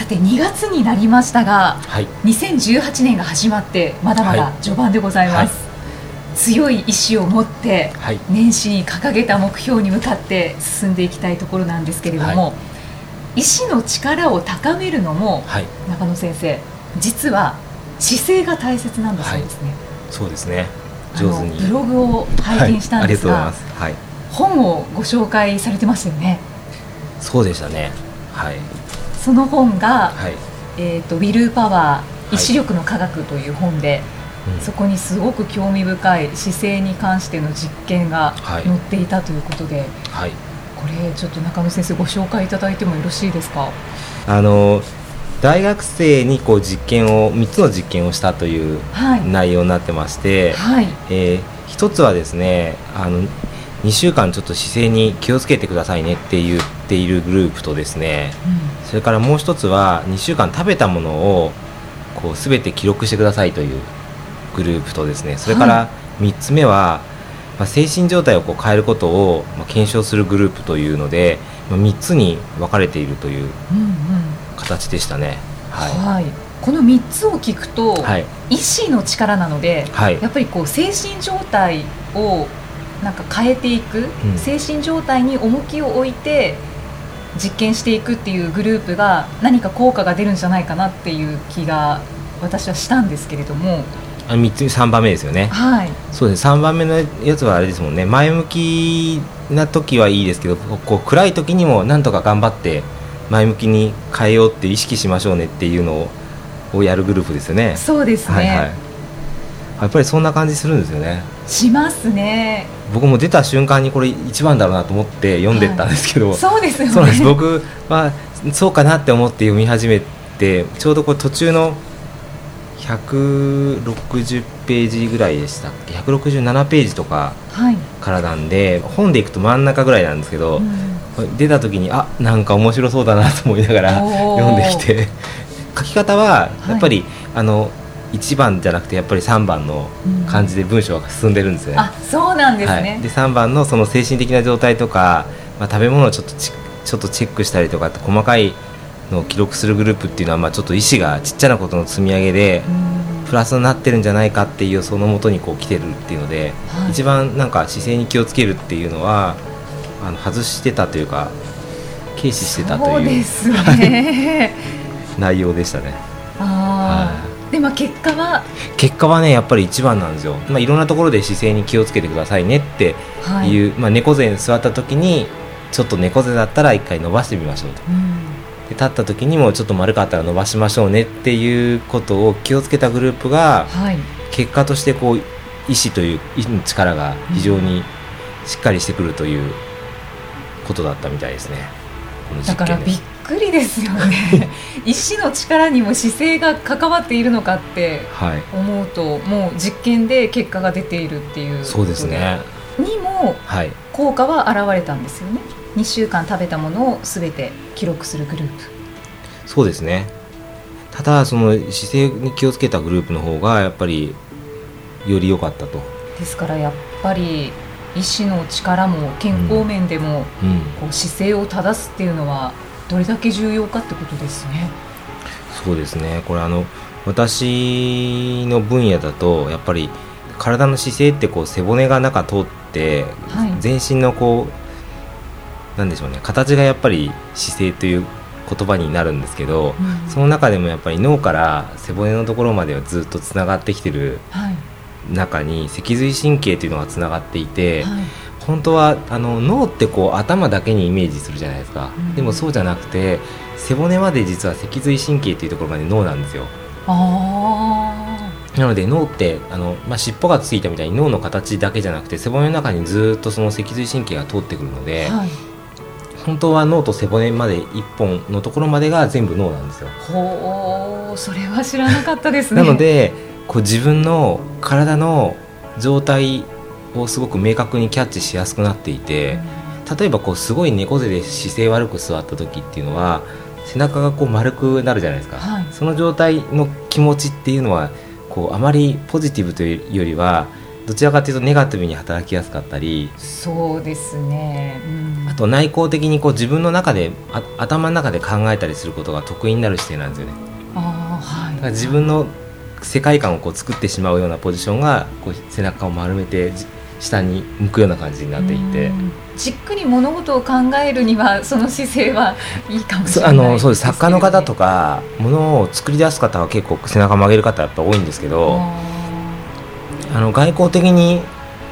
さて2月になりましたが、はい、2018年が始まってまだまだ序盤でございます、はい、強い意志を持って年始に掲げた目標に向かって進んでいきたいところなんですけれども、意志の力を高めるのも、中野先生実は姿勢が大切なんだそうですね、そうですね。上手に。ブログを拝見したんですが、はい、本をご紹介されてますよね。そうでしたね。はいその本が、はい、えーと「ウィル・パワー意志力の科学」という本で、はい、そこにすごく興味深い姿勢に関しての実験が載っていたということで、はい、これちょっと中野先生ご紹介いただいてもよろしいですか？あの大学生にこう実験を3つの実験をしたという内容になってまして、はい。えー、1つはですねあの2週間ちょっと姿勢に気をつけてくださいねって言っているグループとですね、うん、それからもう1つは2週間食べたものをこう全て記録してくださいというグループとですねそれから3つ目は、まあ、精神状態をこう変えることを、まあ、検証するグループというので、まあ、3つに分かれているという形でしたね。はい、はい、この3つを聞くと、はい、意志の力なので、はい、やっぱりこう精神状態をなんか変えていく、うん、精神状態に重きを置いて実験していくっていうグループが何か効果が出るんじゃないかなっていう気が私はしたんですけれども。あ3つ3番目ですよね、はい、そうです。3番目のやつはあれですもんね。前向きな時はいいですけどこう暗い時にもなんとか頑張って前向きに変えようって意識しましょうねっていうのをやるグループですよね。そうですね、はいはい、やっぱりそんな感じするんですよね。しますね。僕も出た瞬間にこれ一番だろうなと思って読んでったんですけど、はい、そうですよね。そうです。僕はそうかなって思って読み始めてちょうどこう途中の160ページぐらいでしたっけ？167ページとかからなんで、はい、本でいくと真ん中ぐらいなんですけど、うん出た時にあなんか面白そうだなと思いながら読んできて。書き方はやっぱり、はい、あの1番じゃなくてやっぱり3番の感じで文章が進んでるんですよね。あそうなんですね、はい、で3番のその精神的な状態とか、まあ、食べ物をちょっとちちょっとチェックしたりとかって細かいのを記録するグループっていうのは、まあ、ちょっと意思がちっちゃなことの積み上げでプラスになってるんじゃないかっていうそのもとにこう来てるっていうので、はい、一番なんか姿勢に気をつけるっていうのはあの外してたというか軽視してたというね、内容でしたね。あでも結果は？結果はねやっぱり一番なんですよ、まあ、いろんなところで姿勢に気をつけてくださいねっていう、はい、まあ、猫背に座った時にちょっと猫背だったら一回伸ばしてみましょうと、うん、で立った時にもちょっと丸かったら伸ばしましょうねっていうことを気をつけたグループが、はい、結果としてこう意志という意の力が非常にしっかりしてくるということだったみたいですね。だからびっくりですよね。意志の力にも姿勢が関わっているのかって思うと、はい、もう実験で結果が出ているっていうそうですね。にも効果は現れたんですよね、2週間食べたものをすべて記録するグループ。そうですね。ただその姿勢に気をつけたグループの方がやっぱりより良かったと。ですからやっぱり医師の力も健康面でも、こう姿勢を正すっていうのはどれだけ重要かってことですね。そうですね。これあの私の分野だとやっぱり体の姿勢ってこう背骨が中通って、はい、全身のこうなんでしょうね。形がやっぱり姿勢という言葉になるんですけど、うん、その中でもやっぱり脳から背骨のところまではずっとつながってきてる中に脊髄神経というのがつながっていて、はい、本当はあの脳ってこう頭だけにイメージするじゃないですか、うん、でもそうじゃなくて背骨まで実は脊髄神経というところまで脳なんですよ。なので脳ってあの、まあ、尻尾がついたみたいに脳の形だけじゃなくて背骨の中にずっとその脊髄神経が通ってくるので、はい、本当は脳と背骨まで1本のところまでが全部脳なんですよ。ほうそれは知らなかったですね。なのでこう自分の体の状態をすごく明確にキャッチしやすくなっていて例えばこうすごい猫背で姿勢悪く座った時っていうのは背中がこう丸くなるじゃないですか、はい、その状態の気持ちっていうのはこうあまりポジティブというよりはどちらかというとネガティブに働きやすかったりそうですね、うん、あと内向的にこう自分の中で頭の中で考えたりすることが得意になる姿勢なんですよね。あはい、だから自分の世界観をこう作ってしまうようなポジションがこう背中を丸めて下に向くような感じになっていて。じっくり物事を考えるにはその姿勢はいいかもしれない。あのそうです。作家の方とかものを作り出す方は結構背中曲げる方やっぱ多いんですけどあの外交的に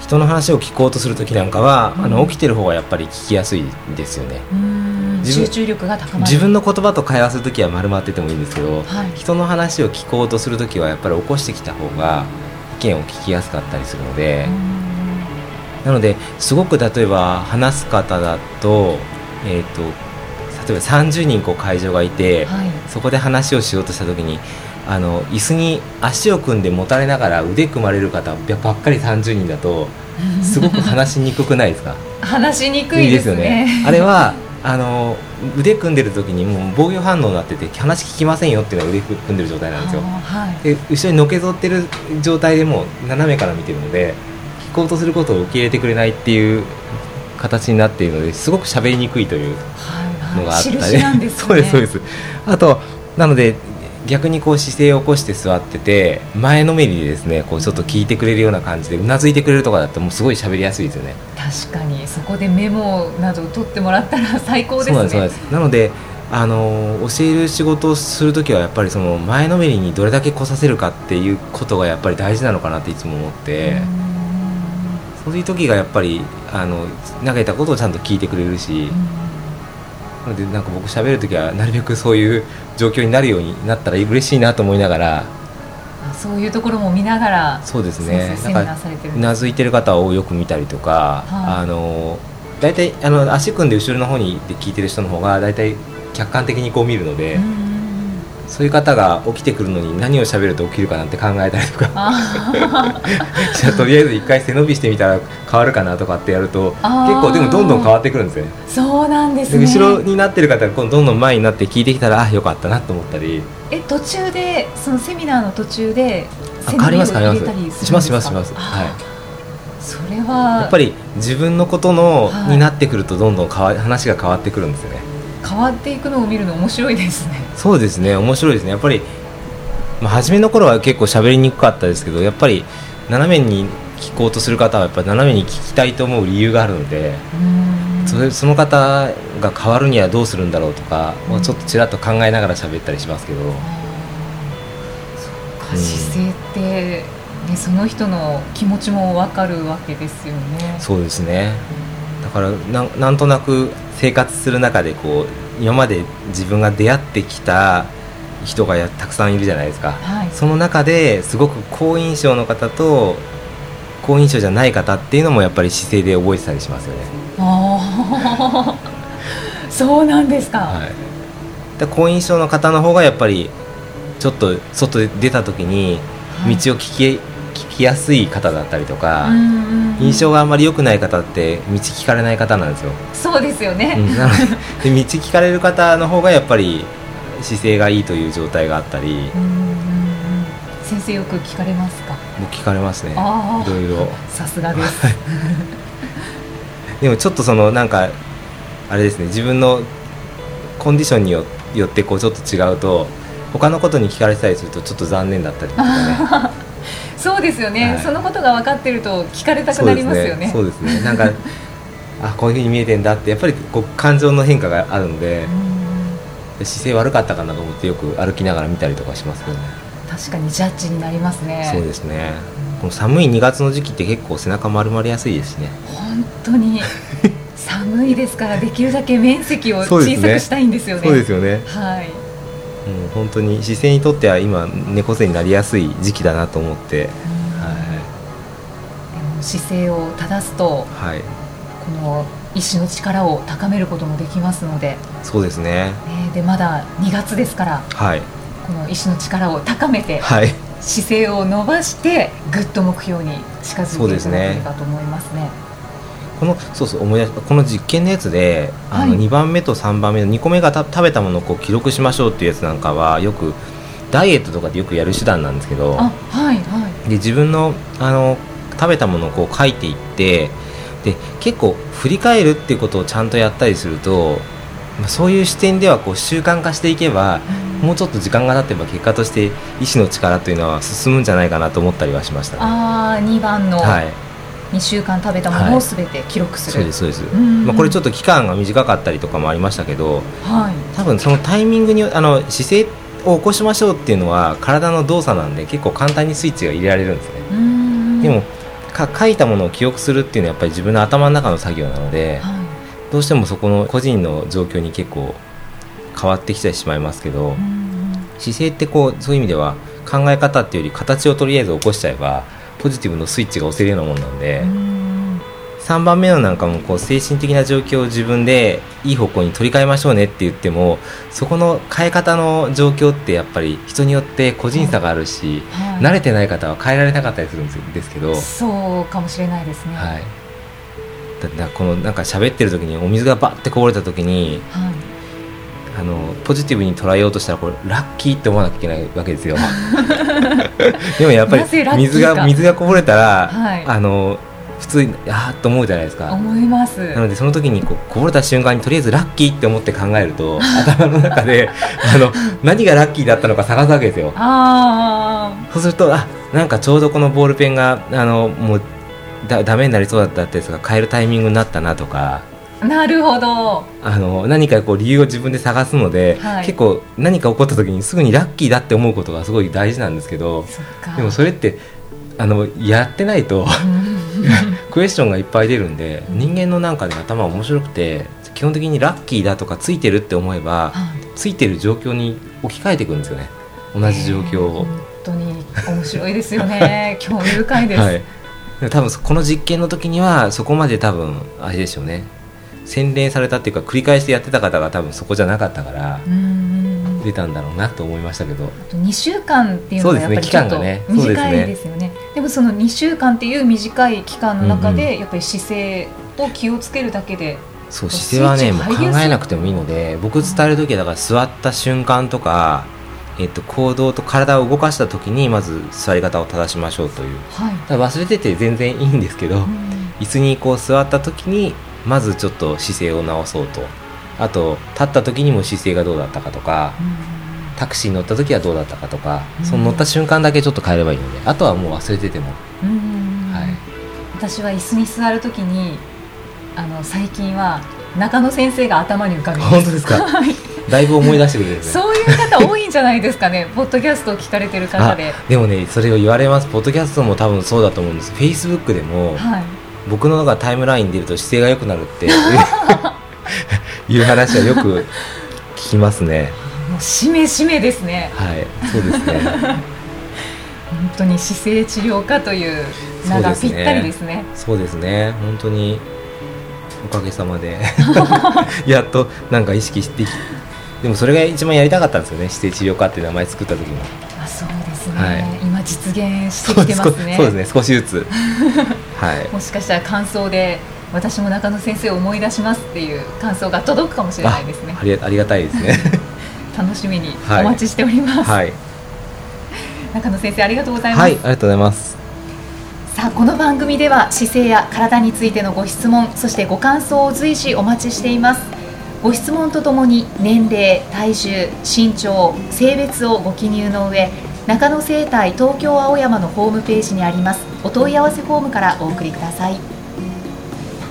人の話を聞こうとする時なんかは、うん、あの起きてる方がやっぱり聞きやすいですよね。集中力が高まる。自分の言葉と会話する時は丸まっててもいいんですけど、はい、人の話を聞こうとする時はやっぱり起こしてきた方が意見を聞きやすかったりするので。なのですごく例えば話す方だと,、えーと、例えば30人こう会場がいて、はい、そこで話をしようとした時にあの椅子に足を組んでもたれながら腕組まれる方ばっかり30人だと すごく話しにくくないですか？話しにくいですよね。あれはあの腕組んでる時にもう防御反応になってて話聞きませんよっていうのが腕組んでる状態なんですよ、はい、で後ろにのけぞってる状態でも斜めから見てるのでこうとすることを受け入れてくれないっていう形になっているのですごく喋りにくいというのがあったり、はい。はい。ね、そうですそうです。あとなので逆にこう姿勢を起こして座ってて前のめりでですねこうちょっと聞いてくれるような感じでうなずいてくれるとかだともうすごい喋りやすいですよね。確かに。そこでメモなどを取ってもらったら 最高ですね。そうですなのであの教える仕事をする時はやっぱりその前のめりにどれだけ来させるかっていうことがやっぱり大事なのかなっていつも思って。そういう時がやっぱりあの投げたことをちゃんと聞いてくれるし、なのでなんか僕喋る時はなるべくそういう状況になるようになったら嬉しいなと思いながらそういうところも見ながらそうですね。なずいてる方をよく見たりとか、はい、あの大体あの足組んで後ろの方にで聞いてる人の方が大体客観的にこう見るので。うんそういう方が起きてくるのに何を喋ると起きるかなって考えたりとか。じゃあとりあえず一回背伸びしてみたら変わるかなとかってやると結構でもどんどん変わってくるんですよそうなんですね。後ろになってる方がどんどん前になって聞いてきたらあよかったなと思ったり。え途中でそのセミナーの途中で背伸びを入れたりしますしますします。はい。それは。やっぱり自分のことの、はい、になってくるとどんどん話が変わってくるんですよね変わっていくのを見るの面白いですね。そうですね。面白いですね。やっぱり、まあ、初めの頃は結構喋りにくかったですけどやっぱり斜めに聞こうとする方はやっぱり斜めに聞きたいと思う理由があるのでそれその方が変わるにはどうするんだろうとか、もうちょっとちらっと考えながら喋ったりしますけど、うん、姿勢って、ね、その人の気持ちも分かるわけですよね。そうですね、だからななんとなく生活する中でこう今まで自分が出会ってきた人がやたくさんいるじゃないですか、はい、その中ですごく好印象の方と好印象じゃない方っていうのもやっぱり姿勢で覚えてたりしますよね。そうなんですか、はい、で好印象の方の方がやっぱりちょっと外で出た時に道を聞き聞きやすい方だったりとか、印象があんまり良くない方って道聞かれない方なんですよ。そうですよね、うん、で 道聞かれる方の方がやっぱり姿勢がいいという状態があったり。先生よく聞かれますか？僕聞かれますね。いろいろ。さすがです。でもちょっとそのなんかあれですね。自分のコンディションによってこうちょっと違うと他のことに聞かれてたりするとちょっと残念だったりとかね そうですよね、はい、そのことが分かってると聞かれたくなりますよね。そうですね、ね、なんか あこういうふうに見えてんだってやっぱりこう感情の変化があるので姿勢悪かったかなと思ってよく歩きながら見たりとかしますけどね。確かにジャッジになりますね。そうですね。この寒い2月の時期って結構背中丸まりやすいですしね。本当に。寒いですからできるだけ面積を小さくしたいんですよね。そうですよね。はいうん、本当に姿勢にとっては今猫背になりやすい時期だなと思って、はい、でも姿勢を正すと、はい、この意志の力を高めることもできますので。そうですね、えー、でまだ2月ですから、はい、この意志の力を高めて、はい、姿勢を伸ばしてぐっと目標に近づいていただければと思いますね。このそうそう思い出この実験のやつで、あの2番目と3番目の2個目が食べたものをこう記録しましょうっていうやつなんかはよくダイエットとかでよくやる手段なんですけど、はいはい、で自分のあの食べたものをこう書いていってで結構振り返るっていうことをちゃんとやったりすると、まあ、そういう視点ではこう習慣化していけば、うん、もうちょっと時間が経てば結果として意志の力というのは進むんじゃないかなと思ったりはしました、ね、あ2番の、はい2週間食べたものをすべて記録する、はい、そうですそうです、まあ、これちょっと期間が短かったりとかもありましたけど、はい、多分そのタイミングにあの姿勢を起こしましょうっていうのは体の動作なんで結構簡単にスイッチが入れられるんですね。でもか書いたものを記憶するっていうのはやっぱり自分の頭の中の作業なので、はい、どうしてもそこの個人の状況に結構変わってきてしまいますけど姿勢ってこうそういう意味では考え方っていうより形をとりあえず起こしちゃえばポジティブのスイッチが押せるようなもんなんで。3番目のなんかもこう精神的な状況を自分でいい方向に取り替えましょうねって言ってもそこの変え方の状況ってやっぱり人によって個人差があるし、はい、慣れてない方は変えられなかったりするんですけどそうかもしれないですね。はいだこのなんか喋ってる時にお水がバッてこぼれた時に、はい、あのポジティブに捉えようとしたらこれラッキーって思わなきゃいけないわけですよ。でもやっぱり水が水がこぼれたら、はい、あの普通にああと思うじゃないですか。思います。なのでその時にこうこぼれた瞬間にとりあえずラッキーって思って考えると頭の中で あの何がラッキーだったのか探すわけですよ。あそうするとあなんかちょうどこのボールペンがあのもうだダメになりそうだったってやつが変えるタイミングになったなとかなるほど。あの何かこう理由を自分で探すので、はい、結構何か起こった時にすぐにラッキーだって思うことがすごい大事なんですけどでもそれってあのやってないと、うん。クエスチョンがいっぱい出るんで人間のなんかね頭面白くて基本的にラッキーだとかついてるって思えば、はい、ついてる状況に置き換えていくんですよね。同じ状況を。本当に面白いですよね。興味深いです、はい、多分この実験の時にはそこまで多分あれでしょうね洗練されたっていうか繰り返してやってた方が多分そこじゃなかったから。うん。出たんだろうなと思いましたけど。2週間っていうのはやっぱりちょっと短いですよね、ね、でもその2週間っていう短い期間の中でやっぱり姿勢を気をつけるだけで、そう姿勢はねもう考えなくてもいいので僕伝える時はだから座った瞬間とか、えっと、行動と体を動かした時にまず座り方を正しましょうという、はい、忘れてて全然いいんですけど、うん、椅子にこう座った時にまずちょっと姿勢を直そうと。あと立った時にも姿勢がどうだったかとか、タクシーに乗った時はどうだったかとか、その乗った瞬間だけちょっと変えればいいのであとはもう忘れてても、はい、私は椅子に座る時にあの最近は中野先生が頭に浮かびます。本当ですか？だいぶ思い出してくれる、ね、そういう方多いんじゃないですかね。ポッドキャストを聞かれてる方で。でもねそれを言われます。ポッドキャストも多分そうだと思うんです。フェイスブックでも、はい、僕のがタイムラインに出ると姿勢が良くなるって いう話はよく聞きますね。もうしめしめですね。はい、そうですね。本当に姿勢治療科という名がぴったりですね。そうですね。本当におかげさまで やっとなんか意識してでもそれが一番やりたかったんですよね。姿勢治療科っていう名前作った時に。ですね。はい、今実現してきてますね。そうですね。少しずつ。はい。もしかしたら感想で私も中野先生を思い出しますっていう感想が届くかもしれないですねありありがたいですね 楽しみにお待ちしております、はい、中野先生ありがとうございます、はい、ありがとうございますさあこの番組では姿勢や体についてのご質問そしてご感想を随時お待ちしていますご質問とともに年齢体重身長性別をご記入の上中野生態東京青山のホームページにあります。お問い合わせフォームからお送りください。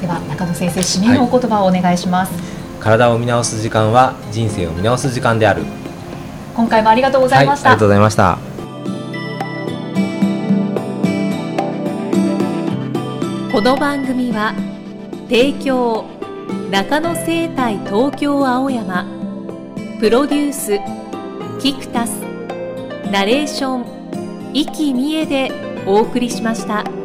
では中野先生締めのお言葉をお願いします、はい、体を見直す時間は人生を見直す時間である。今回もありがとうございました、はい、ありがとうございました。この番組は提供中野生態東京青山。プロデュースキクタスナレーション生きみえでお送りしました。